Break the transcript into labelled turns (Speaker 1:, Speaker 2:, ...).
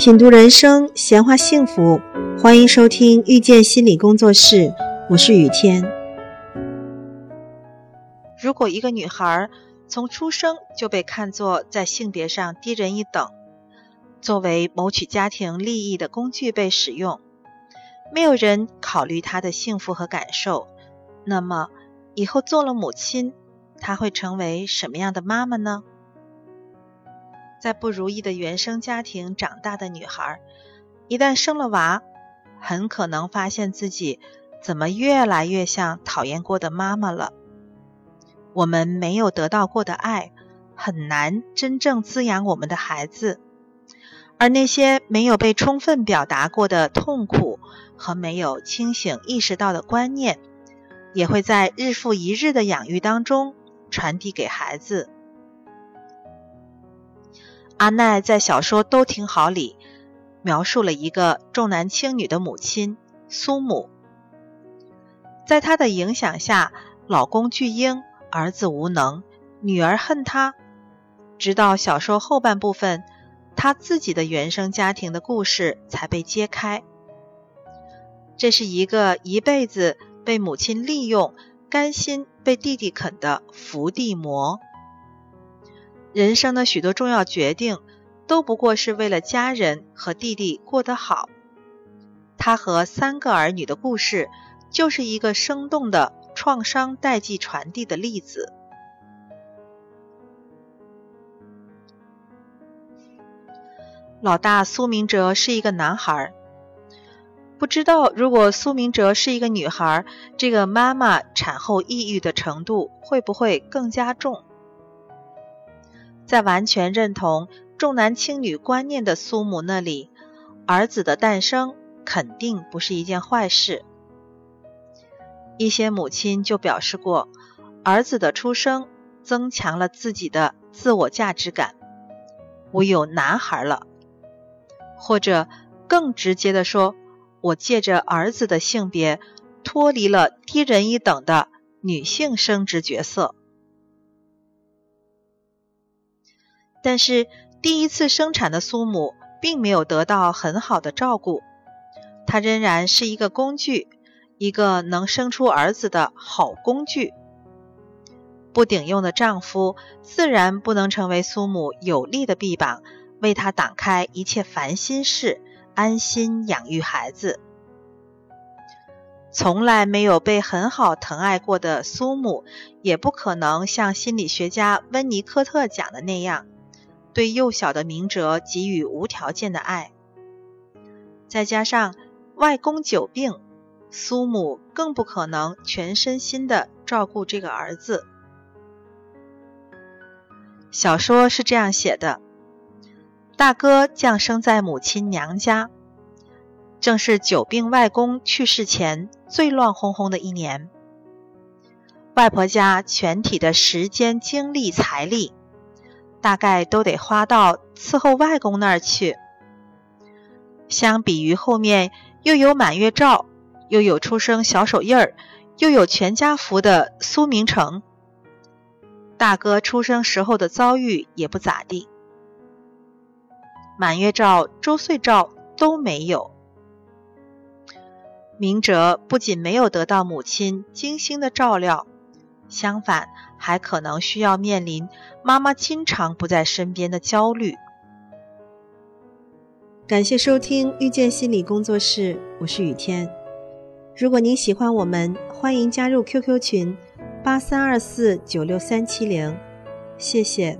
Speaker 1: 品读人生，闲话幸福，欢迎收听遇见心理工作室，我是雨天。
Speaker 2: 如果一个女孩从出生就被看作在性别上低人一等，作为谋取家庭利益的工具被使用，没有人考虑她的幸福和感受，那么以后做了母亲，她会成为什么样的妈妈呢？在不如意的原生家庭长大的女孩，一旦生了娃，很可能发现自己怎么越来越像讨厌过的妈妈了。我们没有得到过的爱，很难真正滋养我们的孩子；而那些没有被充分表达过的痛苦和没有清醒意识到的观念，也会在日复一日的养育当中传递给孩子。阿奈在小说《都挺好》里描述了一个重男轻女的母亲苏母，在她的影响下，老公巨婴，儿子无能，女儿恨他。直到小说后半部分，她自己的原生家庭的故事才被揭开。这是一个一辈子被母亲利用、甘心被弟弟啃的伏地魔。人生的许多重要决定，都不过是为了家人和弟弟过得好。他和三个儿女的故事，就是一个生动的创伤代际传递的例子。老大苏明哲是一个男孩，不知道如果苏明哲是一个女孩，这个妈妈产后抑郁的程度会不会更加重？在完全认同重男轻女观念的苏母那里，儿子的诞生肯定不是一件坏事。一些母亲就表示过，儿子的出生增强了自己的自我价值感，我有男孩了。或者更直接的说，我借着儿子的性别，脱离了低人一等的女性生殖角色。但是，第一次生产的苏母并没有得到很好的照顾，她仍然是一个工具，一个能生出儿子的好工具。不顶用的丈夫自然不能成为苏母有力的臂膀，为她挡开一切烦心事，安心养育孩子。从来没有被很好疼爱过的苏母，也不可能像心理学家温尼科特讲的那样。对幼小的明哲给予无条件的爱，再加上外公久病，苏母更不可能全身心的照顾这个儿子。小说是这样写的：大哥降生在母亲娘家，正是久病外公去世前最乱哄哄的一年。外婆家全体的时间、精力、财力。大概都得花到伺候外公那儿去。相比于后面又有满月照，又有出生小手印儿，又有全家福的苏明成，大哥出生时候的遭遇也不咋地。满月照、周岁照都没有。明哲不仅没有得到母亲精心的照料。相反，还可能需要面临妈妈经常不在身边的焦虑。
Speaker 1: 感谢收听遇见心理工作室，我是雨天。如果您喜欢我们，欢迎加入 QQ 群八三二四九六三七零，谢谢。